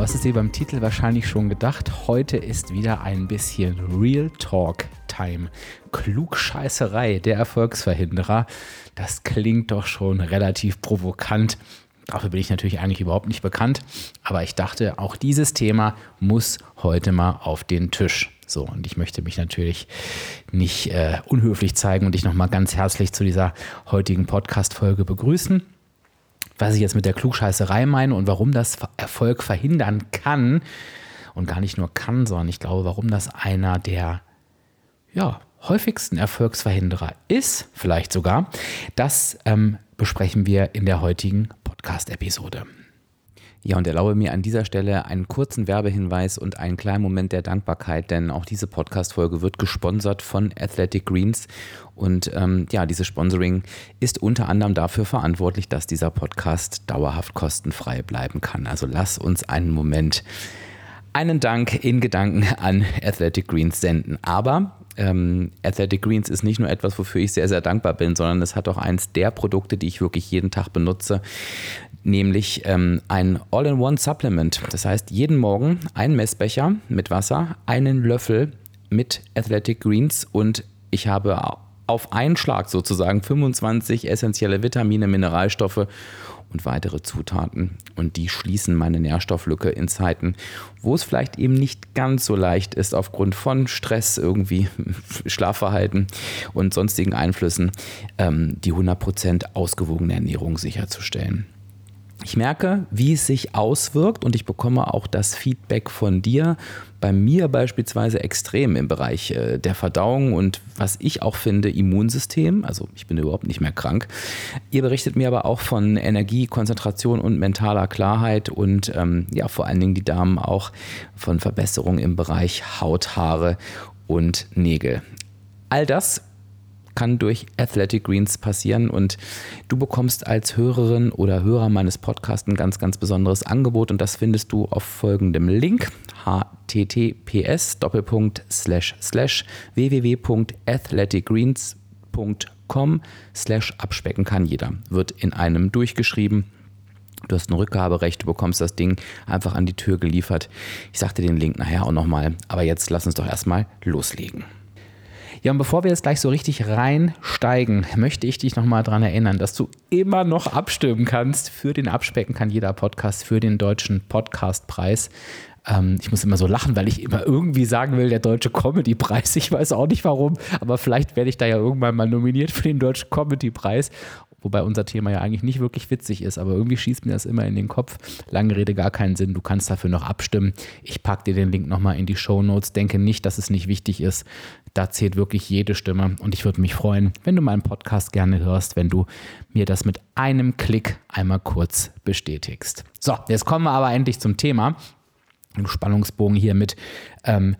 Du hast es dir beim Titel wahrscheinlich schon gedacht. Heute ist wieder ein bisschen Real Talk Time. Klugscheißerei der Erfolgsverhinderer. Das klingt doch schon relativ provokant. Dafür bin ich natürlich eigentlich überhaupt nicht bekannt. Aber ich dachte, auch dieses Thema muss heute mal auf den Tisch. So, und ich möchte mich natürlich nicht äh, unhöflich zeigen und dich nochmal ganz herzlich zu dieser heutigen Podcast-Folge begrüßen was ich jetzt mit der Klugscheißerei meine und warum das Erfolg verhindern kann und gar nicht nur kann, sondern ich glaube, warum das einer der ja, häufigsten Erfolgsverhinderer ist, vielleicht sogar, das ähm, besprechen wir in der heutigen Podcast-Episode. Ja, und erlaube mir an dieser Stelle einen kurzen Werbehinweis und einen kleinen Moment der Dankbarkeit, denn auch diese Podcast-Folge wird gesponsert von Athletic Greens. Und ähm, ja, dieses Sponsoring ist unter anderem dafür verantwortlich, dass dieser Podcast dauerhaft kostenfrei bleiben kann. Also lass uns einen Moment einen Dank in Gedanken an Athletic Greens senden. Aber ähm, Athletic Greens ist nicht nur etwas, wofür ich sehr, sehr dankbar bin, sondern es hat auch eins der Produkte, die ich wirklich jeden Tag benutze, nämlich ähm, ein All-in-One-Supplement. Das heißt, jeden Morgen ein Messbecher mit Wasser, einen Löffel mit Athletic Greens und ich habe auf einen Schlag sozusagen 25 essentielle Vitamine, Mineralstoffe und weitere Zutaten. Und die schließen meine Nährstofflücke in Zeiten, wo es vielleicht eben nicht ganz so leicht ist, aufgrund von Stress, irgendwie Schlafverhalten und sonstigen Einflüssen, ähm, die 100% ausgewogene Ernährung sicherzustellen. Ich merke, wie es sich auswirkt und ich bekomme auch das Feedback von dir, bei mir beispielsweise extrem im Bereich äh, der Verdauung und was ich auch finde, Immunsystem. Also ich bin überhaupt nicht mehr krank. Ihr berichtet mir aber auch von Energie, Konzentration und mentaler Klarheit und ähm, ja, vor allen Dingen die Damen auch von Verbesserungen im Bereich Haut, Haare und Nägel. All das kann durch Athletic Greens passieren und du bekommst als Hörerin oder Hörer meines Podcasts ein ganz, ganz besonderes Angebot und das findest du auf folgendem Link https www.athleticgreens.com slash abspecken kann jeder. Wird in einem durchgeschrieben. Du hast ein Rückgaberecht, du bekommst das Ding einfach an die Tür geliefert. Ich sagte den Link nachher auch nochmal, aber jetzt lass uns doch erstmal loslegen. Ja, und bevor wir jetzt gleich so richtig reinsteigen, möchte ich dich nochmal daran erinnern, dass du immer noch abstimmen kannst für den Abspecken kann jeder Podcast, für den deutschen Podcastpreis. Ähm, ich muss immer so lachen, weil ich immer irgendwie sagen will, der deutsche Comedy-Preis. Ich weiß auch nicht warum, aber vielleicht werde ich da ja irgendwann mal nominiert für den deutschen Comedy-Preis wobei unser Thema ja eigentlich nicht wirklich witzig ist, aber irgendwie schießt mir das immer in den Kopf. Lange Rede, gar keinen Sinn. Du kannst dafür noch abstimmen. Ich packe dir den Link nochmal in die Show Notes. Denke nicht, dass es nicht wichtig ist. Da zählt wirklich jede Stimme und ich würde mich freuen, wenn du meinen Podcast gerne hörst, wenn du mir das mit einem Klick einmal kurz bestätigst. So, jetzt kommen wir aber endlich zum Thema. Ein Spannungsbogen hier mit. Ähm,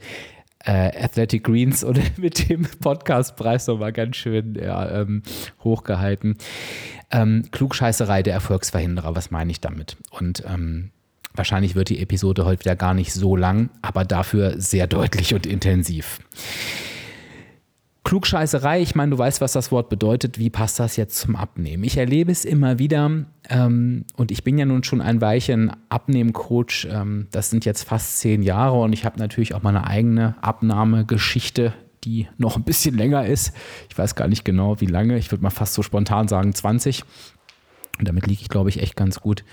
äh, Athletic Greens oder mit dem Podcastpreis nochmal ganz schön ja, ähm, hochgehalten. Ähm, Klugscheißerei der Erfolgsverhinderer, was meine ich damit? Und ähm, wahrscheinlich wird die Episode heute wieder gar nicht so lang, aber dafür sehr deutlich und intensiv. Klugscheißerei, ich meine, du weißt, was das Wort bedeutet. Wie passt das jetzt zum Abnehmen? Ich erlebe es immer wieder ähm, und ich bin ja nun schon ein Weilchen Abnehmcoach. Ähm, das sind jetzt fast zehn Jahre und ich habe natürlich auch meine eigene Abnahmegeschichte, die noch ein bisschen länger ist. Ich weiß gar nicht genau, wie lange. Ich würde mal fast so spontan sagen 20. Und damit liege ich, glaube ich, echt ganz gut.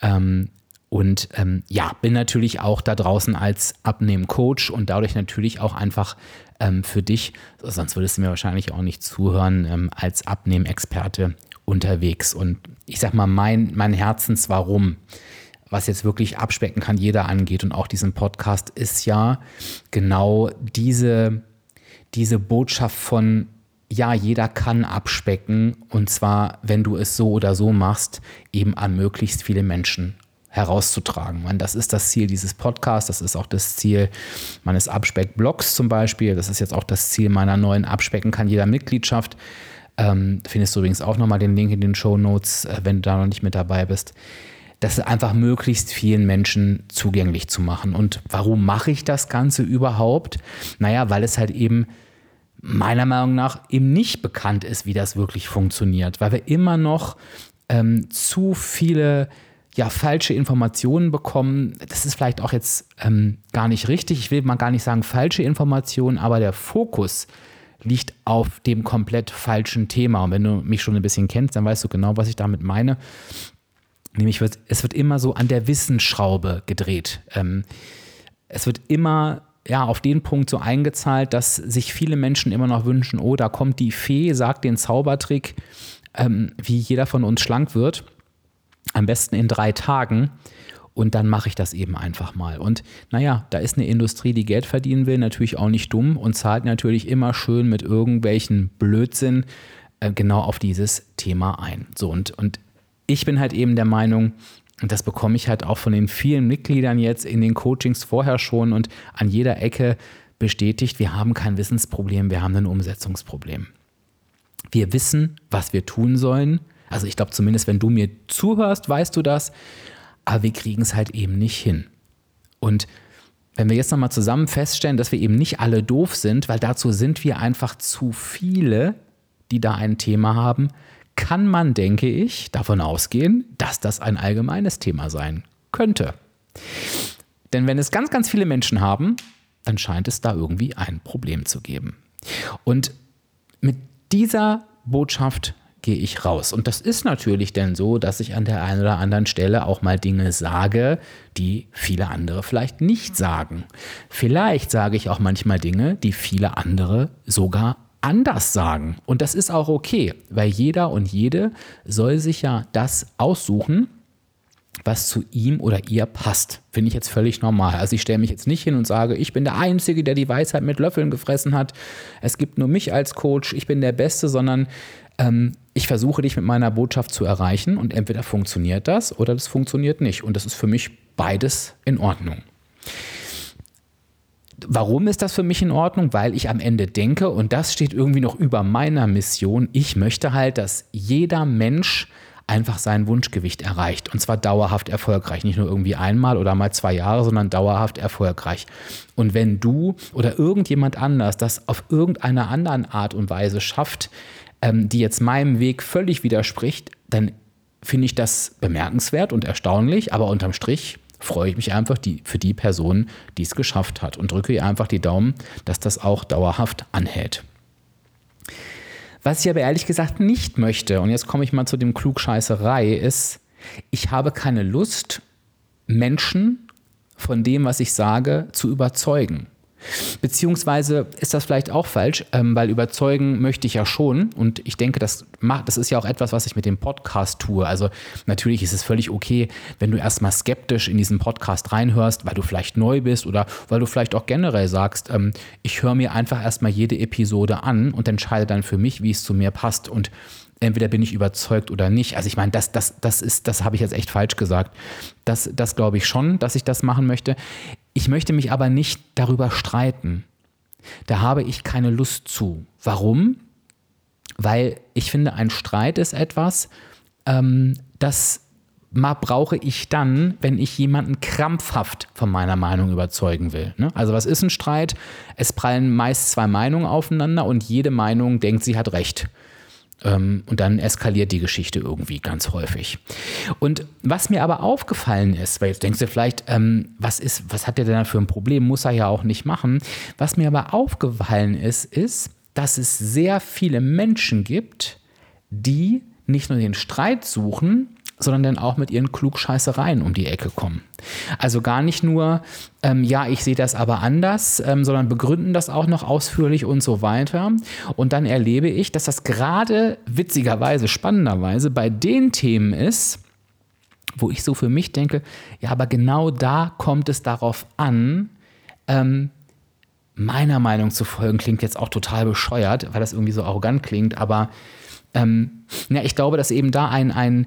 Ähm, und ähm, ja, bin natürlich auch da draußen als Abnehmen-Coach und dadurch natürlich auch einfach ähm, für dich, sonst würdest du mir wahrscheinlich auch nicht zuhören, ähm, als Abnehmen-Experte unterwegs. Und ich sag mal, mein, mein Herzenswarum, was jetzt wirklich abspecken kann, jeder angeht und auch diesen Podcast, ist ja genau diese, diese Botschaft von ja, jeder kann abspecken. Und zwar, wenn du es so oder so machst, eben an möglichst viele Menschen herauszutragen. Und das ist das Ziel dieses Podcasts, das ist auch das Ziel meines Abspeck-Blogs zum Beispiel, das ist jetzt auch das Ziel meiner neuen Abspecken kann jeder Mitgliedschaft. Ähm, findest du übrigens auch nochmal den Link in den Show Notes, äh, wenn du da noch nicht mit dabei bist. Das einfach möglichst vielen Menschen zugänglich zu machen. Und warum mache ich das Ganze überhaupt? Naja, weil es halt eben meiner Meinung nach eben nicht bekannt ist, wie das wirklich funktioniert, weil wir immer noch ähm, zu viele ja, falsche Informationen bekommen. Das ist vielleicht auch jetzt ähm, gar nicht richtig. Ich will mal gar nicht sagen falsche Informationen, aber der Fokus liegt auf dem komplett falschen Thema. Und wenn du mich schon ein bisschen kennst, dann weißt du genau, was ich damit meine. Nämlich, wird, es wird immer so an der Wissensschraube gedreht. Ähm, es wird immer ja, auf den Punkt so eingezahlt, dass sich viele Menschen immer noch wünschen, oh, da kommt die Fee, sagt den Zaubertrick, ähm, wie jeder von uns schlank wird. Am besten in drei Tagen. Und dann mache ich das eben einfach mal. Und naja, da ist eine Industrie, die Geld verdienen will, natürlich auch nicht dumm und zahlt natürlich immer schön mit irgendwelchen Blödsinn äh, genau auf dieses Thema ein. So, und, und ich bin halt eben der Meinung, und das bekomme ich halt auch von den vielen Mitgliedern jetzt in den Coachings vorher schon und an jeder Ecke bestätigt, wir haben kein Wissensproblem, wir haben ein Umsetzungsproblem. Wir wissen, was wir tun sollen. Also ich glaube zumindest, wenn du mir zuhörst, weißt du das aber wir kriegen es halt eben nicht hin. Und wenn wir jetzt nochmal zusammen feststellen, dass wir eben nicht alle doof sind, weil dazu sind wir einfach zu viele, die da ein Thema haben, kann man, denke ich, davon ausgehen, dass das ein allgemeines Thema sein könnte. Denn wenn es ganz, ganz viele Menschen haben, dann scheint es da irgendwie ein Problem zu geben. Und mit dieser Botschaft gehe ich raus. Und das ist natürlich denn so, dass ich an der einen oder anderen Stelle auch mal Dinge sage, die viele andere vielleicht nicht sagen. Vielleicht sage ich auch manchmal Dinge, die viele andere sogar anders sagen. Und das ist auch okay, weil jeder und jede soll sich ja das aussuchen, was zu ihm oder ihr passt. Finde ich jetzt völlig normal. Also ich stelle mich jetzt nicht hin und sage, ich bin der Einzige, der die Weisheit mit Löffeln gefressen hat. Es gibt nur mich als Coach, ich bin der Beste, sondern ähm, ich versuche dich mit meiner Botschaft zu erreichen und entweder funktioniert das oder das funktioniert nicht. Und das ist für mich beides in Ordnung. Warum ist das für mich in Ordnung? Weil ich am Ende denke, und das steht irgendwie noch über meiner Mission, ich möchte halt, dass jeder Mensch einfach sein Wunschgewicht erreicht. Und zwar dauerhaft erfolgreich. Nicht nur irgendwie einmal oder mal zwei Jahre, sondern dauerhaft erfolgreich. Und wenn du oder irgendjemand anders das auf irgendeine anderen Art und Weise schafft, ähm, die jetzt meinem Weg völlig widerspricht, dann finde ich das bemerkenswert und erstaunlich, aber unterm Strich freue ich mich einfach die, für die Person, die es geschafft hat und drücke ihr einfach die Daumen, dass das auch dauerhaft anhält. Was ich aber ehrlich gesagt nicht möchte, und jetzt komme ich mal zu dem Klugscheißerei, ist, ich habe keine Lust, Menschen von dem, was ich sage, zu überzeugen. Beziehungsweise ist das vielleicht auch falsch, ähm, weil überzeugen möchte ich ja schon. Und ich denke, das macht, das ist ja auch etwas, was ich mit dem Podcast tue. Also natürlich ist es völlig okay, wenn du erstmal skeptisch in diesen Podcast reinhörst, weil du vielleicht neu bist oder weil du vielleicht auch generell sagst, ähm, ich höre mir einfach erstmal jede Episode an und entscheide dann für mich, wie es zu mir passt. Und entweder bin ich überzeugt oder nicht. Also ich meine, das, das, das ist, das habe ich jetzt echt falsch gesagt. Das, das glaube ich schon, dass ich das machen möchte. Ich möchte mich aber nicht darüber streiten. Da habe ich keine Lust zu. Warum? Weil ich finde, ein Streit ist etwas, ähm, das brauche ich dann, wenn ich jemanden krampfhaft von meiner Meinung überzeugen will. Ne? Also was ist ein Streit? Es prallen meist zwei Meinungen aufeinander und jede Meinung denkt, sie hat recht. Ähm, und dann eskaliert die Geschichte irgendwie ganz häufig. Und was mir aber aufgefallen ist, weil jetzt denkst du vielleicht, ähm, was ist, was hat der denn für ein Problem? Muss er ja auch nicht machen. Was mir aber aufgefallen ist, ist, dass es sehr viele Menschen gibt, die nicht nur den Streit suchen, sondern dann auch mit ihren Klugscheißereien um die Ecke kommen. Also gar nicht nur, ähm, ja, ich sehe das aber anders, ähm, sondern begründen das auch noch ausführlich und so weiter. Und dann erlebe ich, dass das gerade witzigerweise, spannenderweise bei den Themen ist, wo ich so für mich denke, ja, aber genau da kommt es darauf an, ähm, meiner Meinung zu folgen, klingt jetzt auch total bescheuert, weil das irgendwie so arrogant klingt, aber ähm, ja, ich glaube, dass eben da ein, ein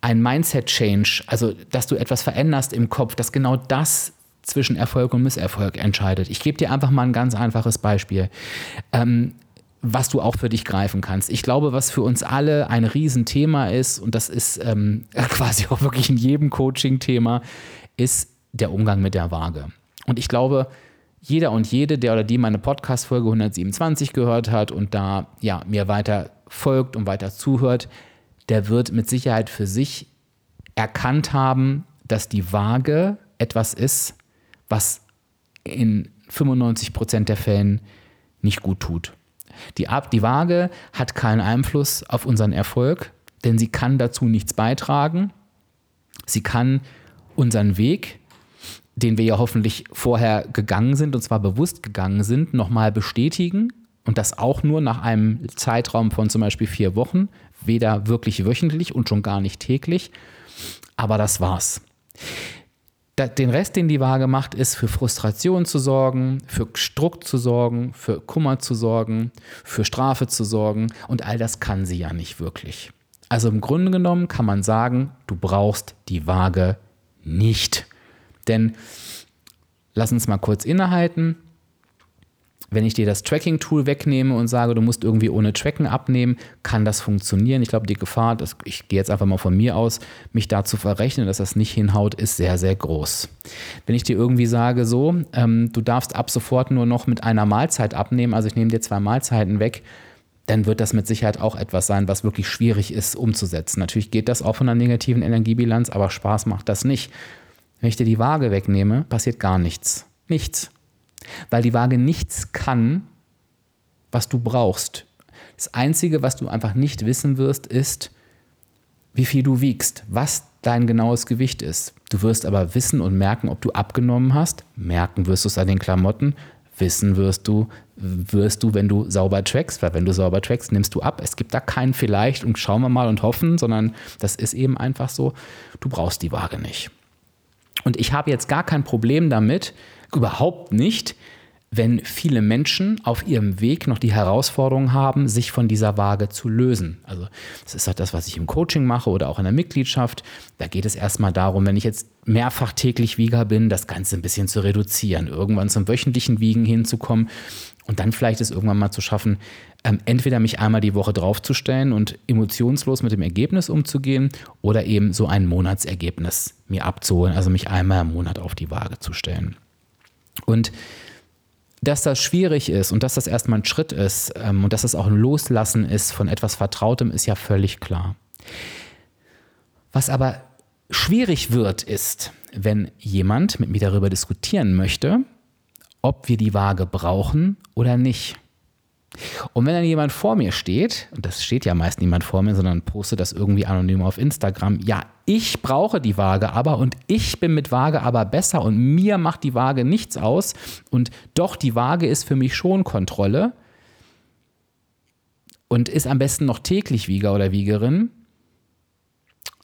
ein Mindset-Change, also dass du etwas veränderst im Kopf, dass genau das zwischen Erfolg und Misserfolg entscheidet. Ich gebe dir einfach mal ein ganz einfaches Beispiel. Ähm, was du auch für dich greifen kannst. Ich glaube, was für uns alle ein Riesenthema ist, und das ist ähm, quasi auch wirklich in jedem Coaching-Thema, ist der Umgang mit der Waage. Und ich glaube, jeder und jede, der oder die meine Podcast-Folge 127 gehört hat und da ja, mir weiter folgt und weiter zuhört, der wird mit Sicherheit für sich erkannt haben, dass die Waage etwas ist, was in 95 Prozent der Fällen nicht gut tut. Die, die Waage hat keinen Einfluss auf unseren Erfolg, denn sie kann dazu nichts beitragen. Sie kann unseren Weg, den wir ja hoffentlich vorher gegangen sind, und zwar bewusst gegangen sind, nochmal bestätigen. Und das auch nur nach einem Zeitraum von zum Beispiel vier Wochen, weder wirklich wöchentlich und schon gar nicht täglich. Aber das war's den Rest, den die Waage macht, ist für Frustration zu sorgen, für Struck zu sorgen, für Kummer zu sorgen, für Strafe zu sorgen und all das kann sie ja nicht wirklich. Also im Grunde genommen kann man sagen, du brauchst die Waage nicht. Denn lass uns mal kurz innehalten wenn ich dir das Tracking-Tool wegnehme und sage, du musst irgendwie ohne Tracken abnehmen, kann das funktionieren. Ich glaube, die Gefahr, das, ich gehe jetzt einfach mal von mir aus, mich da zu verrechnen, dass das nicht hinhaut, ist sehr, sehr groß. Wenn ich dir irgendwie sage, so, ähm, du darfst ab sofort nur noch mit einer Mahlzeit abnehmen, also ich nehme dir zwei Mahlzeiten weg, dann wird das mit Sicherheit auch etwas sein, was wirklich schwierig ist umzusetzen. Natürlich geht das auch von einer negativen Energiebilanz, aber Spaß macht das nicht. Wenn ich dir die Waage wegnehme, passiert gar nichts. Nichts weil die Waage nichts kann, was du brauchst. Das Einzige, was du einfach nicht wissen wirst, ist, wie viel du wiegst, was dein genaues Gewicht ist. Du wirst aber wissen und merken, ob du abgenommen hast. Merken wirst du es an den Klamotten. Wissen wirst du, wirst du, wenn du sauber trackst, weil wenn du sauber trackst, nimmst du ab. Es gibt da kein vielleicht und schauen wir mal und hoffen, sondern das ist eben einfach so. Du brauchst die Waage nicht. Und ich habe jetzt gar kein Problem damit, überhaupt nicht, wenn viele Menschen auf ihrem Weg noch die Herausforderung haben, sich von dieser Waage zu lösen. Also das ist auch das, was ich im Coaching mache oder auch in der Mitgliedschaft. Da geht es erstmal darum, wenn ich jetzt mehrfach täglich Wieger bin, das Ganze ein bisschen zu reduzieren, irgendwann zum wöchentlichen Wiegen hinzukommen und dann vielleicht es irgendwann mal zu schaffen, ähm, entweder mich einmal die Woche draufzustellen und emotionslos mit dem Ergebnis umzugehen oder eben so ein Monatsergebnis mir abzuholen, also mich einmal im Monat auf die Waage zu stellen. Und dass das schwierig ist und dass das erstmal ein Schritt ist ähm, und dass es auch ein Loslassen ist von etwas Vertrautem, ist ja völlig klar. Was aber schwierig wird, ist, wenn jemand mit mir darüber diskutieren möchte, ob wir die Waage brauchen oder nicht. Und wenn dann jemand vor mir steht, und das steht ja meist niemand vor mir, sondern postet das irgendwie anonym auf Instagram, ja, ich brauche die Waage aber und ich bin mit Waage aber besser und mir macht die Waage nichts aus und doch die Waage ist für mich schon Kontrolle und ist am besten noch täglich Wieger oder Wiegerin,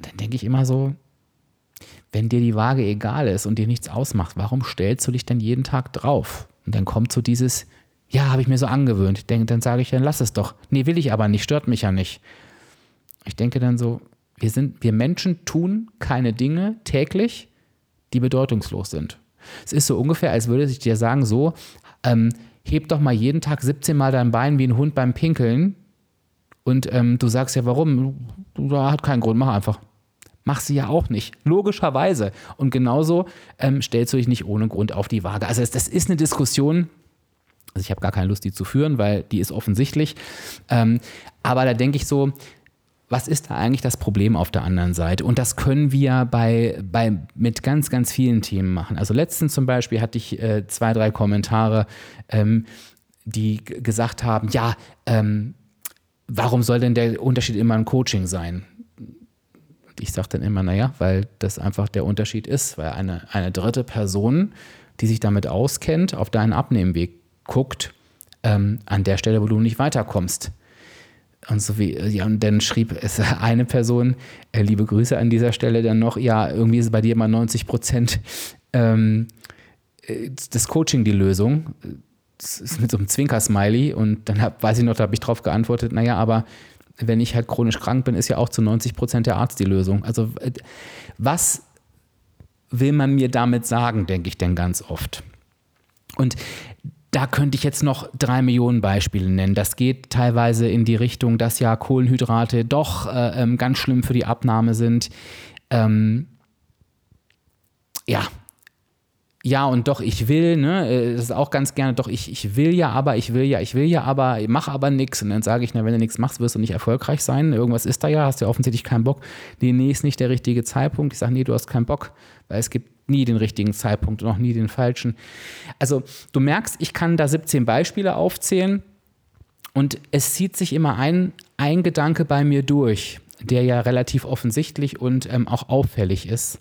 dann denke ich immer so, wenn dir die Waage egal ist und dir nichts ausmacht, warum stellst du dich denn jeden Tag drauf? Und dann kommt so dieses, ja, habe ich mir so angewöhnt. Denk, dann sage ich, dann lass es doch. Nee, will ich aber nicht, stört mich ja nicht. Ich denke dann so, wir sind, wir Menschen tun keine Dinge täglich, die bedeutungslos sind. Es ist so ungefähr, als würde ich dir sagen, so, ähm, heb doch mal jeden Tag 17 Mal dein Bein wie ein Hund beim Pinkeln und ähm, du sagst ja, warum? Da hat keinen Grund, mach einfach. Mach sie ja auch nicht, logischerweise. Und genauso ähm, stellst du dich nicht ohne Grund auf die Waage. Also das, das ist eine Diskussion, also ich habe gar keine Lust, die zu führen, weil die ist offensichtlich. Ähm, aber da denke ich so, was ist da eigentlich das Problem auf der anderen Seite? Und das können wir bei, bei, mit ganz, ganz vielen Themen machen. Also letztens zum Beispiel hatte ich äh, zwei, drei Kommentare, ähm, die gesagt haben, ja, ähm, warum soll denn der Unterschied immer ein Coaching sein? Ich sage dann immer, naja, weil das einfach der Unterschied ist, weil eine, eine dritte Person, die sich damit auskennt, auf deinen Abnehmweg guckt, ähm, an der Stelle, wo du nicht weiterkommst. Und so wie, ja, und dann schrieb es eine Person, äh, liebe Grüße an dieser Stelle dann noch, ja, irgendwie ist bei dir immer 90 Prozent ähm, äh, das Coaching die Lösung. Das ist mit so einem Zwinker-Smiley und dann hab, weiß ich noch, da habe ich drauf geantwortet, naja, aber wenn ich halt chronisch krank bin, ist ja auch zu 90 Prozent der Arzt die Lösung. Also äh, was will man mir damit sagen, denke ich denn ganz oft. Und da könnte ich jetzt noch drei Millionen Beispiele nennen. Das geht teilweise in die Richtung, dass ja Kohlenhydrate doch äh, ähm, ganz schlimm für die Abnahme sind. Ähm, ja, ja und doch, ich will, ne, äh, das ist auch ganz gerne, doch, ich, ich will ja, aber, ich will ja, ich will ja, aber, ich mache aber nichts. Und dann sage ich, na, wenn du nichts machst, wirst du nicht erfolgreich sein. Irgendwas ist da ja, hast ja offensichtlich keinen Bock. Nee, nee, ist nicht der richtige Zeitpunkt. Ich sage, nee, du hast keinen Bock, weil es gibt nie den richtigen Zeitpunkt und auch nie den falschen. Also, du merkst, ich kann da 17 Beispiele aufzählen und es zieht sich immer ein, ein Gedanke bei mir durch, der ja relativ offensichtlich und ähm, auch auffällig ist.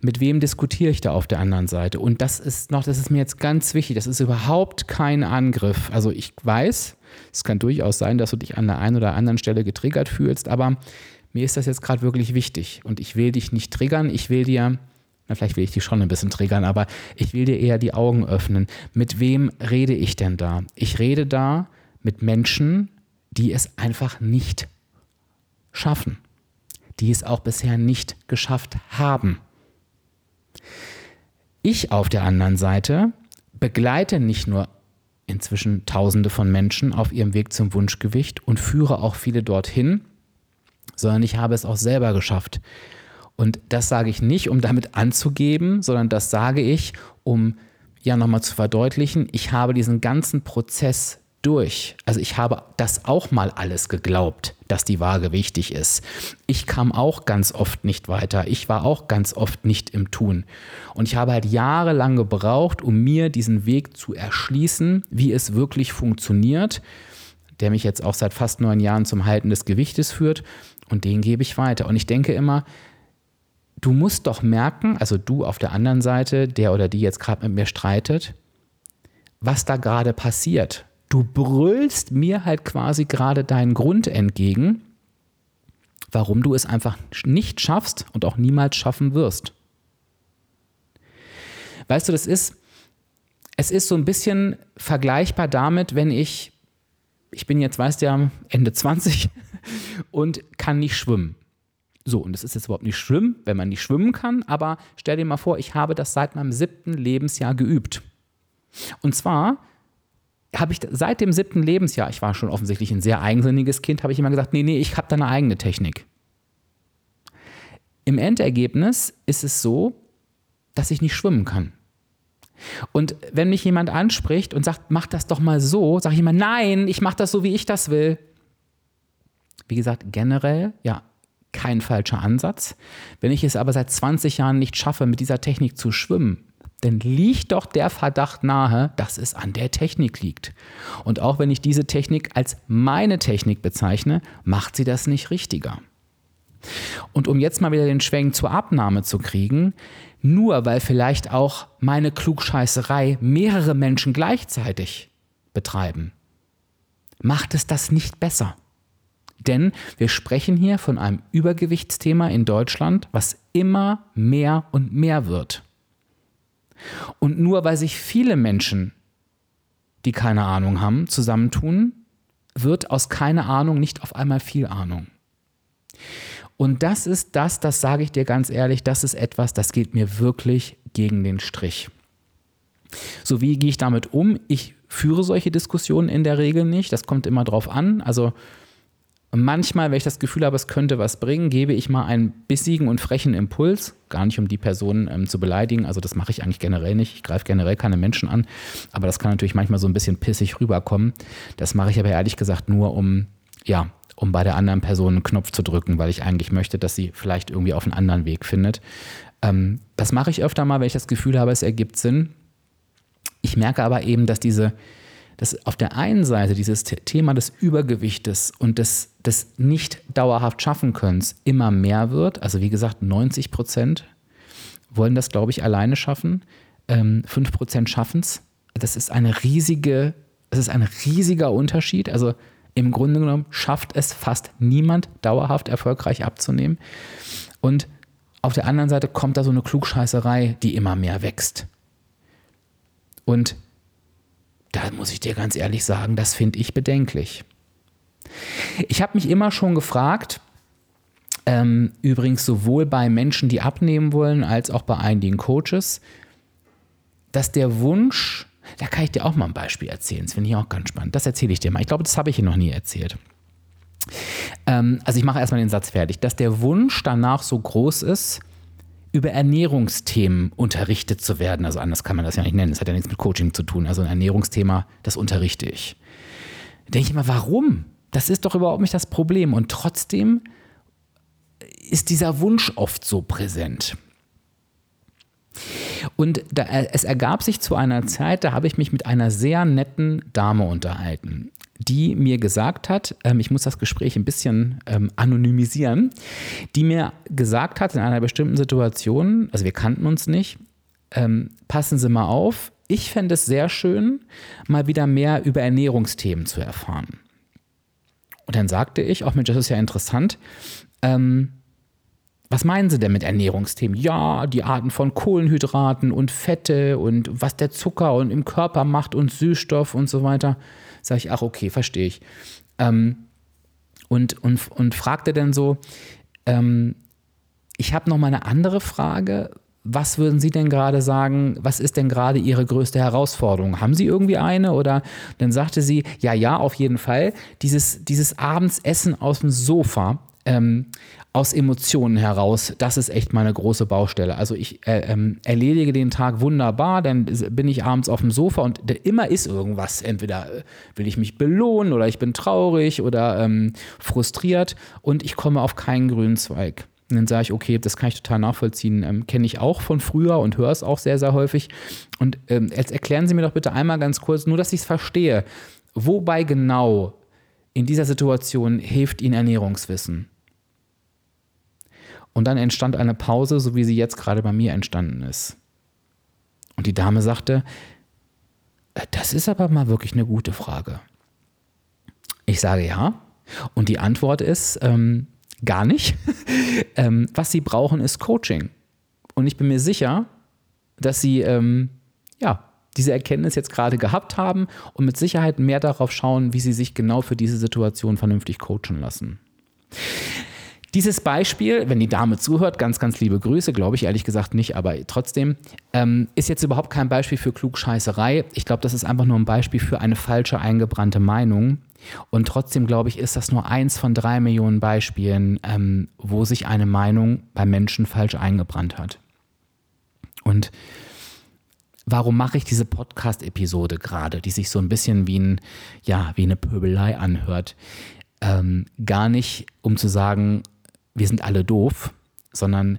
Mit wem diskutiere ich da auf der anderen Seite? Und das ist noch, das ist mir jetzt ganz wichtig, das ist überhaupt kein Angriff. Also ich weiß, es kann durchaus sein, dass du dich an der einen oder anderen Stelle getriggert fühlst, aber mir ist das jetzt gerade wirklich wichtig und ich will dich nicht triggern, ich will dir, na vielleicht will ich dich schon ein bisschen triggern, aber ich will dir eher die Augen öffnen. Mit wem rede ich denn da? Ich rede da mit Menschen, die es einfach nicht schaffen, die es auch bisher nicht geschafft haben. Ich auf der anderen Seite begleite nicht nur inzwischen Tausende von Menschen auf ihrem Weg zum Wunschgewicht und führe auch viele dorthin, sondern ich habe es auch selber geschafft. Und das sage ich nicht, um damit anzugeben, sondern das sage ich, um ja nochmal zu verdeutlichen, ich habe diesen ganzen Prozess durch. Also ich habe das auch mal alles geglaubt, dass die Waage wichtig ist. Ich kam auch ganz oft nicht weiter. Ich war auch ganz oft nicht im Tun. Und ich habe halt jahrelang gebraucht, um mir diesen Weg zu erschließen, wie es wirklich funktioniert, der mich jetzt auch seit fast neun Jahren zum Halten des Gewichtes führt. Und den gebe ich weiter. Und ich denke immer, du musst doch merken, also du auf der anderen Seite, der oder die jetzt gerade mit mir streitet, was da gerade passiert du brüllst mir halt quasi gerade deinen Grund entgegen, warum du es einfach nicht schaffst und auch niemals schaffen wirst. Weißt du, das ist, es ist so ein bisschen vergleichbar damit, wenn ich, ich bin jetzt, weißt du ja, Ende 20 und kann nicht schwimmen. So, und das ist jetzt überhaupt nicht schlimm, wenn man nicht schwimmen kann, aber stell dir mal vor, ich habe das seit meinem siebten Lebensjahr geübt. Und zwar habe ich seit dem siebten Lebensjahr, ich war schon offensichtlich ein sehr eigensinniges Kind, habe ich immer gesagt, nee, nee, ich habe da eine eigene Technik. Im Endergebnis ist es so, dass ich nicht schwimmen kann. Und wenn mich jemand anspricht und sagt, mach das doch mal so, sage ich immer, nein, ich mache das so, wie ich das will. Wie gesagt, generell, ja, kein falscher Ansatz. Wenn ich es aber seit 20 Jahren nicht schaffe, mit dieser Technik zu schwimmen, dann liegt doch der Verdacht nahe, dass es an der Technik liegt. Und auch wenn ich diese Technik als meine Technik bezeichne, macht sie das nicht richtiger. Und um jetzt mal wieder den Schwenk zur Abnahme zu kriegen, nur weil vielleicht auch meine Klugscheißerei mehrere Menschen gleichzeitig betreiben, macht es das nicht besser. Denn wir sprechen hier von einem Übergewichtsthema in Deutschland, was immer mehr und mehr wird. Und nur weil sich viele Menschen, die keine Ahnung haben, zusammentun, wird aus keine Ahnung nicht auf einmal viel Ahnung. Und das ist das, das sage ich dir ganz ehrlich, das ist etwas, das geht mir wirklich gegen den Strich. So, wie gehe ich damit um? Ich führe solche Diskussionen in der Regel nicht. Das kommt immer drauf an. Also manchmal, wenn ich das Gefühl habe, es könnte was bringen, gebe ich mal einen bissigen und frechen Impuls. Gar nicht, um die Person ähm, zu beleidigen. Also das mache ich eigentlich generell nicht. Ich greife generell keine Menschen an. Aber das kann natürlich manchmal so ein bisschen pissig rüberkommen. Das mache ich aber ehrlich gesagt nur, um, ja, um bei der anderen Person einen Knopf zu drücken, weil ich eigentlich möchte, dass sie vielleicht irgendwie auf einen anderen Weg findet. Ähm, das mache ich öfter mal, wenn ich das Gefühl habe, es ergibt Sinn. Ich merke aber eben, dass diese dass auf der einen Seite dieses Thema des Übergewichtes und des, des nicht dauerhaft schaffen Könnens immer mehr wird. Also wie gesagt, 90 Prozent wollen das, glaube ich, alleine schaffen. Ähm, 5 Prozent schaffen es. Das ist eine riesige, das ist ein riesiger Unterschied. Also im Grunde genommen schafft es fast niemand dauerhaft erfolgreich abzunehmen. Und auf der anderen Seite kommt da so eine Klugscheißerei, die immer mehr wächst. Und da muss ich dir ganz ehrlich sagen, das finde ich bedenklich. Ich habe mich immer schon gefragt, ähm, übrigens sowohl bei Menschen, die abnehmen wollen, als auch bei einigen Coaches, dass der Wunsch, da kann ich dir auch mal ein Beispiel erzählen, das finde ich auch ganz spannend. Das erzähle ich dir mal. Ich glaube, das habe ich hier noch nie erzählt. Ähm, also ich mache erstmal den Satz fertig, dass der Wunsch danach so groß ist, über Ernährungsthemen unterrichtet zu werden. Also anders kann man das ja nicht nennen. Das hat ja nichts mit Coaching zu tun. Also ein Ernährungsthema, das unterrichte ich. Da denke ich immer, warum? Das ist doch überhaupt nicht das Problem. Und trotzdem ist dieser Wunsch oft so präsent. Und da, es ergab sich zu einer Zeit, da habe ich mich mit einer sehr netten Dame unterhalten, die mir gesagt hat, ähm, ich muss das Gespräch ein bisschen ähm, anonymisieren, die mir gesagt hat in einer bestimmten Situation, also wir kannten uns nicht, ähm, passen Sie mal auf, ich fände es sehr schön, mal wieder mehr über Ernährungsthemen zu erfahren. Und dann sagte ich, auch Mensch, das ist ja interessant, ähm, was meinen Sie denn mit Ernährungsthemen? Ja, die Arten von Kohlenhydraten und Fette und was der Zucker und im Körper macht und Süßstoff und so weiter. Sag ich, ach okay, verstehe ich. Ähm, und, und, und fragte dann so, ähm, ich habe noch mal eine andere Frage. Was würden Sie denn gerade sagen? Was ist denn gerade Ihre größte Herausforderung? Haben Sie irgendwie eine? Oder dann sagte sie, ja, ja, auf jeden Fall. Dieses, dieses Abendsessen aus dem Sofa, ähm, aus Emotionen heraus, das ist echt meine große Baustelle. Also ich äh, ähm, erledige den Tag wunderbar, dann bin ich abends auf dem Sofa und immer ist irgendwas. Entweder äh, will ich mich belohnen oder ich bin traurig oder ähm, frustriert und ich komme auf keinen grünen Zweig. Und dann sage ich, okay, das kann ich total nachvollziehen, ähm, kenne ich auch von früher und höre es auch sehr, sehr häufig. Und ähm, jetzt erklären Sie mir doch bitte einmal ganz kurz, nur dass ich es verstehe, wobei genau in dieser Situation hilft Ihnen Ernährungswissen? Und dann entstand eine Pause, so wie sie jetzt gerade bei mir entstanden ist. Und die Dame sagte, äh, das ist aber mal wirklich eine gute Frage. Ich sage ja. Und die Antwort ist ähm, gar nicht. ähm, was sie brauchen, ist Coaching. Und ich bin mir sicher, dass sie ähm, ja, diese Erkenntnis jetzt gerade gehabt haben und mit Sicherheit mehr darauf schauen, wie sie sich genau für diese Situation vernünftig coachen lassen. Dieses Beispiel, wenn die Dame zuhört, ganz, ganz liebe Grüße, glaube ich ehrlich gesagt nicht, aber trotzdem, ähm, ist jetzt überhaupt kein Beispiel für Klugscheißerei. Ich glaube, das ist einfach nur ein Beispiel für eine falsche eingebrannte Meinung. Und trotzdem, glaube ich, ist das nur eins von drei Millionen Beispielen, ähm, wo sich eine Meinung bei Menschen falsch eingebrannt hat. Und warum mache ich diese Podcast-Episode gerade, die sich so ein bisschen wie, ein, ja, wie eine Pöbelei anhört? Ähm, gar nicht, um zu sagen, wir sind alle doof, sondern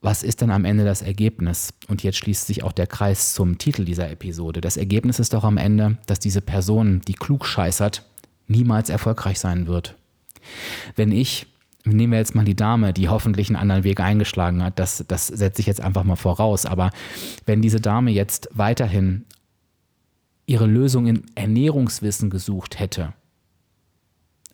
was ist dann am Ende das Ergebnis? Und jetzt schließt sich auch der Kreis zum Titel dieser Episode. Das Ergebnis ist doch am Ende, dass diese Person, die klug scheißert, niemals erfolgreich sein wird. Wenn ich, nehmen wir jetzt mal die Dame, die hoffentlich einen anderen Weg eingeschlagen hat, das, das setze ich jetzt einfach mal voraus, aber wenn diese Dame jetzt weiterhin ihre Lösung in Ernährungswissen gesucht hätte,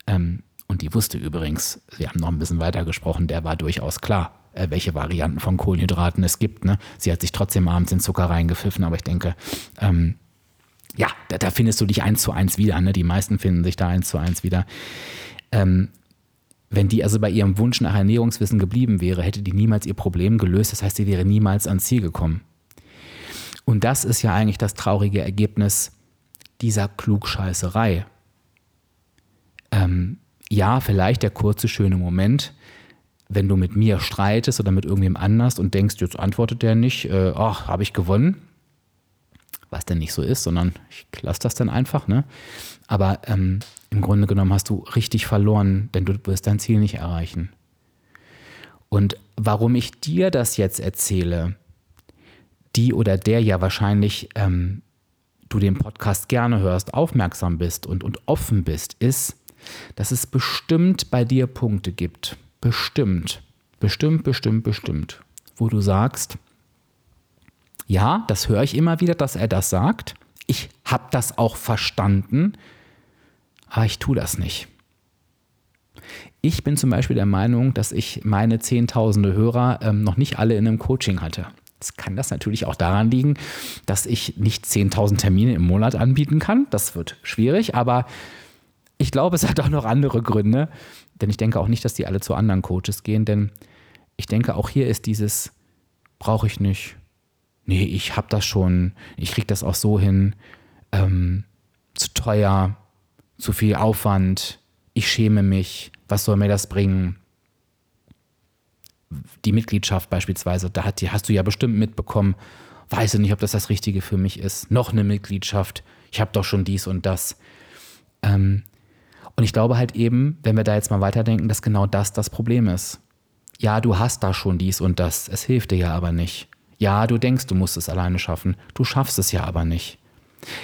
ähm, und die wusste übrigens, wir haben noch ein bisschen weiter gesprochen, der war durchaus klar, äh, welche Varianten von Kohlenhydraten es gibt. Ne? Sie hat sich trotzdem abends in Zucker reingepfiffen, aber ich denke, ähm, ja, da, da, findest du dich eins zu eins wieder. Ne? Die meisten finden sich da eins zu eins wieder. Ähm, wenn die also bei ihrem Wunsch nach Ernährungswissen geblieben wäre, hätte die niemals ihr Problem gelöst. Das heißt, sie wäre niemals ans Ziel gekommen. Und das ist ja eigentlich das traurige Ergebnis dieser Klugscheißerei. Ähm, ja, vielleicht der kurze, schöne Moment, wenn du mit mir streitest oder mit irgendwem anders und denkst, jetzt antwortet der nicht, äh, ach, habe ich gewonnen. Was denn nicht so ist, sondern ich lasse das dann einfach, ne? Aber ähm, im Grunde genommen hast du richtig verloren, denn du wirst dein Ziel nicht erreichen. Und warum ich dir das jetzt erzähle, die oder der ja wahrscheinlich ähm, du den Podcast gerne hörst, aufmerksam bist und, und offen bist, ist, dass es bestimmt bei dir Punkte gibt. Bestimmt. Bestimmt, bestimmt, bestimmt. Wo du sagst, ja, das höre ich immer wieder, dass er das sagt. Ich habe das auch verstanden, aber ich tue das nicht. Ich bin zum Beispiel der Meinung, dass ich meine Zehntausende Hörer ähm, noch nicht alle in einem Coaching hatte. Es kann das natürlich auch daran liegen, dass ich nicht 10.000 Termine im Monat anbieten kann. Das wird schwierig, aber ich glaube, es hat auch noch andere Gründe, denn ich denke auch nicht, dass die alle zu anderen Coaches gehen, denn ich denke, auch hier ist dieses, brauche ich nicht. Nee, ich habe das schon, ich kriege das auch so hin, ähm, zu teuer, zu viel Aufwand, ich schäme mich, was soll mir das bringen? Die Mitgliedschaft beispielsweise, da hat, die hast du ja bestimmt mitbekommen, weiß ich nicht, ob das das Richtige für mich ist. Noch eine Mitgliedschaft, ich habe doch schon dies und das. Ähm, und ich glaube halt eben, wenn wir da jetzt mal weiterdenken, dass genau das das Problem ist. Ja, du hast da schon dies und das, es hilft dir ja aber nicht. Ja, du denkst, du musst es alleine schaffen, du schaffst es ja aber nicht.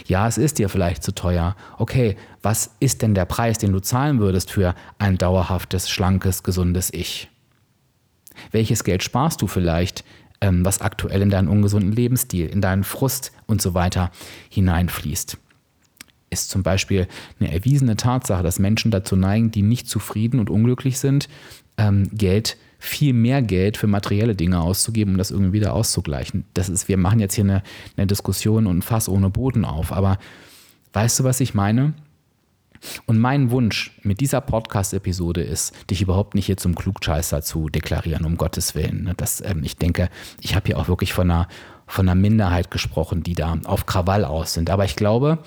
Ja, es ist dir vielleicht zu teuer. Okay, was ist denn der Preis, den du zahlen würdest für ein dauerhaftes, schlankes, gesundes Ich? Welches Geld sparst du vielleicht, ähm, was aktuell in deinen ungesunden Lebensstil, in deinen Frust und so weiter hineinfließt? Ist zum Beispiel eine erwiesene Tatsache, dass Menschen dazu neigen, die nicht zufrieden und unglücklich sind, ähm, Geld viel mehr Geld für materielle Dinge auszugeben, um das irgendwie wieder auszugleichen. Das ist, wir machen jetzt hier eine, eine Diskussion und ein Fass ohne Boden auf, aber weißt du, was ich meine? Und mein Wunsch mit dieser Podcast-Episode ist, dich überhaupt nicht hier zum Klugscheißer zu deklarieren, um Gottes Willen. Das, ähm, ich denke, ich habe hier auch wirklich von einer, von einer Minderheit gesprochen, die da auf Krawall aus sind. Aber ich glaube,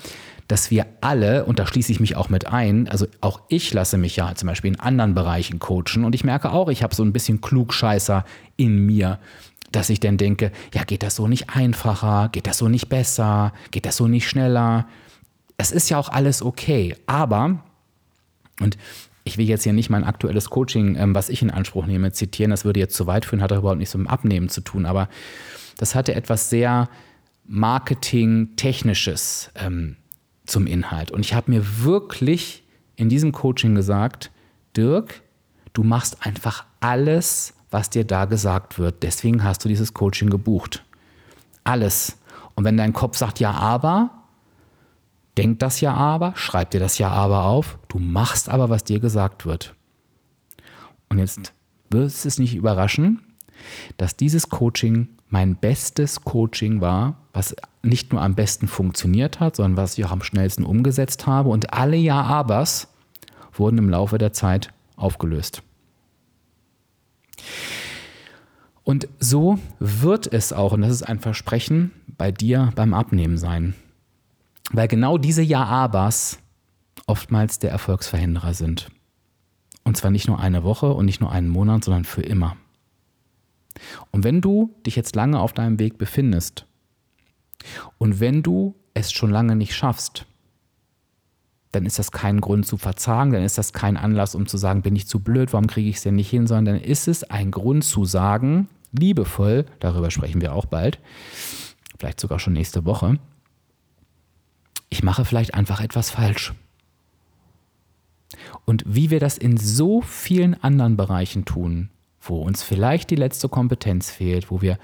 dass wir alle, und da schließe ich mich auch mit ein, also auch ich lasse mich ja zum Beispiel in anderen Bereichen coachen und ich merke auch, ich habe so ein bisschen Klugscheißer in mir, dass ich dann denke, ja, geht das so nicht einfacher, geht das so nicht besser, geht das so nicht schneller. Es ist ja auch alles okay, aber, und ich will jetzt hier nicht mein aktuelles Coaching, ähm, was ich in Anspruch nehme, zitieren, das würde jetzt zu weit führen, hat überhaupt nichts mit dem Abnehmen zu tun, aber das hatte etwas sehr Marketing-Technisches. Ähm, zum Inhalt. Und ich habe mir wirklich in diesem Coaching gesagt, Dirk, du machst einfach alles, was dir da gesagt wird. Deswegen hast du dieses Coaching gebucht. Alles. Und wenn dein Kopf sagt, ja, aber, denk das ja aber, schreib dir das ja aber auf, du machst aber, was dir gesagt wird. Und jetzt wirst es nicht überraschen, dass dieses Coaching mein bestes Coaching war, was nicht nur am besten funktioniert hat, sondern was ich auch am schnellsten umgesetzt habe. Und alle Ja-Abers wurden im Laufe der Zeit aufgelöst. Und so wird es auch, und das ist ein Versprechen, bei dir beim Abnehmen sein. Weil genau diese Ja-Abers oftmals der Erfolgsverhinderer sind. Und zwar nicht nur eine Woche und nicht nur einen Monat, sondern für immer. Und wenn du dich jetzt lange auf deinem Weg befindest und wenn du es schon lange nicht schaffst, dann ist das kein Grund zu verzagen, dann ist das kein Anlass, um zu sagen, bin ich zu blöd, warum kriege ich es denn nicht hin, sondern dann ist es ein Grund zu sagen, liebevoll, darüber sprechen wir auch bald, vielleicht sogar schon nächste Woche, ich mache vielleicht einfach etwas falsch. Und wie wir das in so vielen anderen Bereichen tun, wo uns vielleicht die letzte Kompetenz fehlt, wo wir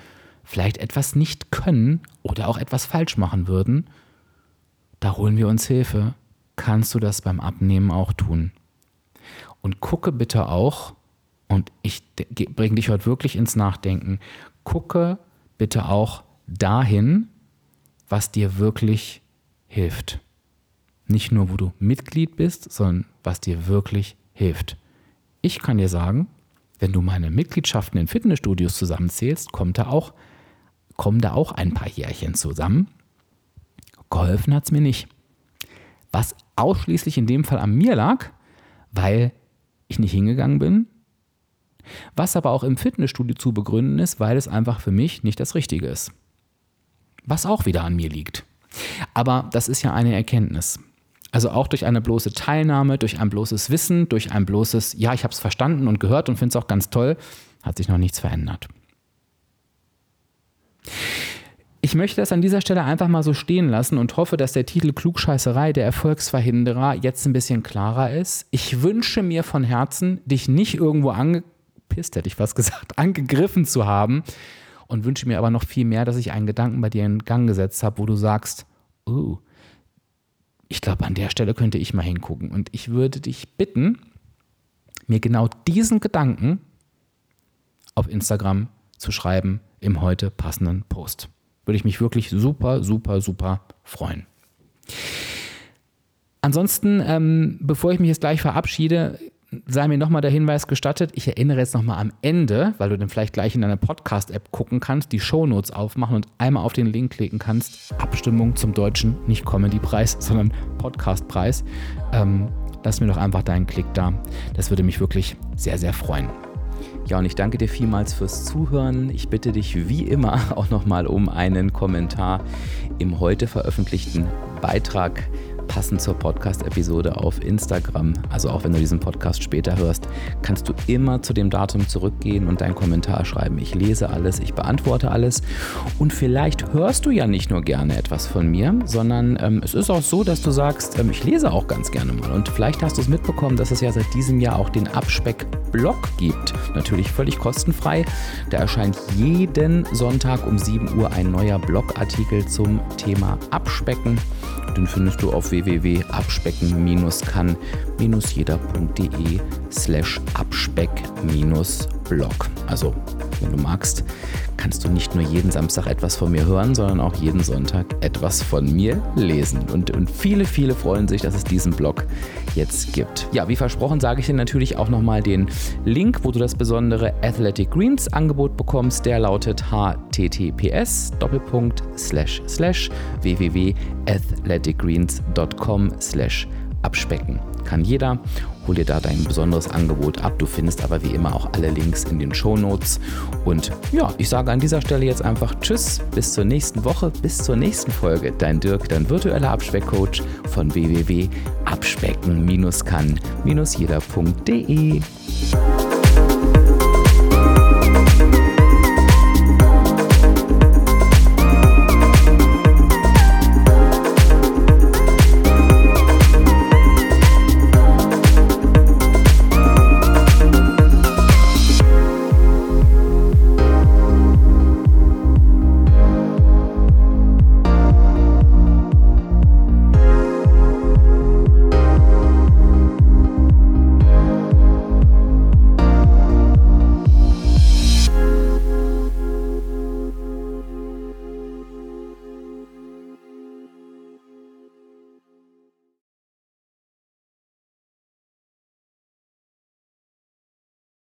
vielleicht etwas nicht können oder auch etwas falsch machen würden, da holen wir uns Hilfe. Kannst du das beim Abnehmen auch tun? Und gucke bitte auch, und ich bringe dich heute wirklich ins Nachdenken, gucke bitte auch dahin, was dir wirklich hilft. Nicht nur, wo du Mitglied bist, sondern was dir wirklich hilft. Ich kann dir sagen, wenn du meine Mitgliedschaften in Fitnessstudios zusammenzählst, kommt da auch, kommen da auch ein paar Jährchen zusammen. Geholfen hat es mir nicht. Was ausschließlich in dem Fall an mir lag, weil ich nicht hingegangen bin. Was aber auch im Fitnessstudio zu begründen ist, weil es einfach für mich nicht das Richtige ist. Was auch wieder an mir liegt. Aber das ist ja eine Erkenntnis. Also auch durch eine bloße Teilnahme, durch ein bloßes Wissen, durch ein bloßes, ja, ich habe es verstanden und gehört und finde es auch ganz toll, hat sich noch nichts verändert. Ich möchte das an dieser Stelle einfach mal so stehen lassen und hoffe, dass der Titel Klugscheißerei der Erfolgsverhinderer jetzt ein bisschen klarer ist. Ich wünsche mir von Herzen, dich nicht irgendwo angepisst, hätte ich was gesagt, angegriffen zu haben und wünsche mir aber noch viel mehr, dass ich einen Gedanken bei dir in Gang gesetzt habe, wo du sagst, oh, ich glaube, an der Stelle könnte ich mal hingucken. Und ich würde dich bitten, mir genau diesen Gedanken auf Instagram zu schreiben im heute passenden Post. Würde ich mich wirklich super, super, super freuen. Ansonsten, ähm, bevor ich mich jetzt gleich verabschiede, sei mir nochmal der Hinweis gestattet, ich erinnere jetzt nochmal am Ende, weil du dann vielleicht gleich in deiner Podcast-App gucken kannst, die Shownotes aufmachen und einmal auf den Link klicken kannst. Abstimmung zum deutschen, nicht Comedy-Preis, sondern Podcast-Preis. Ähm, lass mir doch einfach deinen Klick da. Das würde mich wirklich sehr, sehr freuen. Ja, und ich danke dir vielmals fürs Zuhören. Ich bitte dich wie immer auch nochmal um einen Kommentar im heute veröffentlichten Beitrag passend zur Podcast-Episode auf Instagram, also auch wenn du diesen Podcast später hörst, kannst du immer zu dem Datum zurückgehen und deinen Kommentar schreiben. Ich lese alles, ich beantworte alles und vielleicht hörst du ja nicht nur gerne etwas von mir, sondern ähm, es ist auch so, dass du sagst, ähm, ich lese auch ganz gerne mal und vielleicht hast du es mitbekommen, dass es ja seit diesem Jahr auch den Abspeck-Blog gibt. Natürlich völlig kostenfrei. Da erscheint jeden Sonntag um 7 Uhr ein neuer Blogartikel zum Thema Abspecken. Den findest du auf www.abspecken-kann-jeder.de slash abspeck-blog. Also, wenn du magst, kannst du nicht nur jeden Samstag etwas von mir hören, sondern auch jeden Sonntag etwas von mir lesen. Und, und viele, viele freuen sich, dass es diesen Blog jetzt gibt. Ja, wie versprochen sage ich dir natürlich auch nochmal den Link, wo du das besondere Athletic Greens Angebot bekommst. Der lautet https www.athleticgreens.com abspecken. Kann jeder. Hol dir da dein besonderes Angebot ab. Du findest aber wie immer auch alle Links in den Show Notes. Und ja, ich sage an dieser Stelle jetzt einfach Tschüss, bis zur nächsten Woche, bis zur nächsten Folge. Dein Dirk, dein virtueller Abspeckcoach von www.abspecken-kann-jeder.de.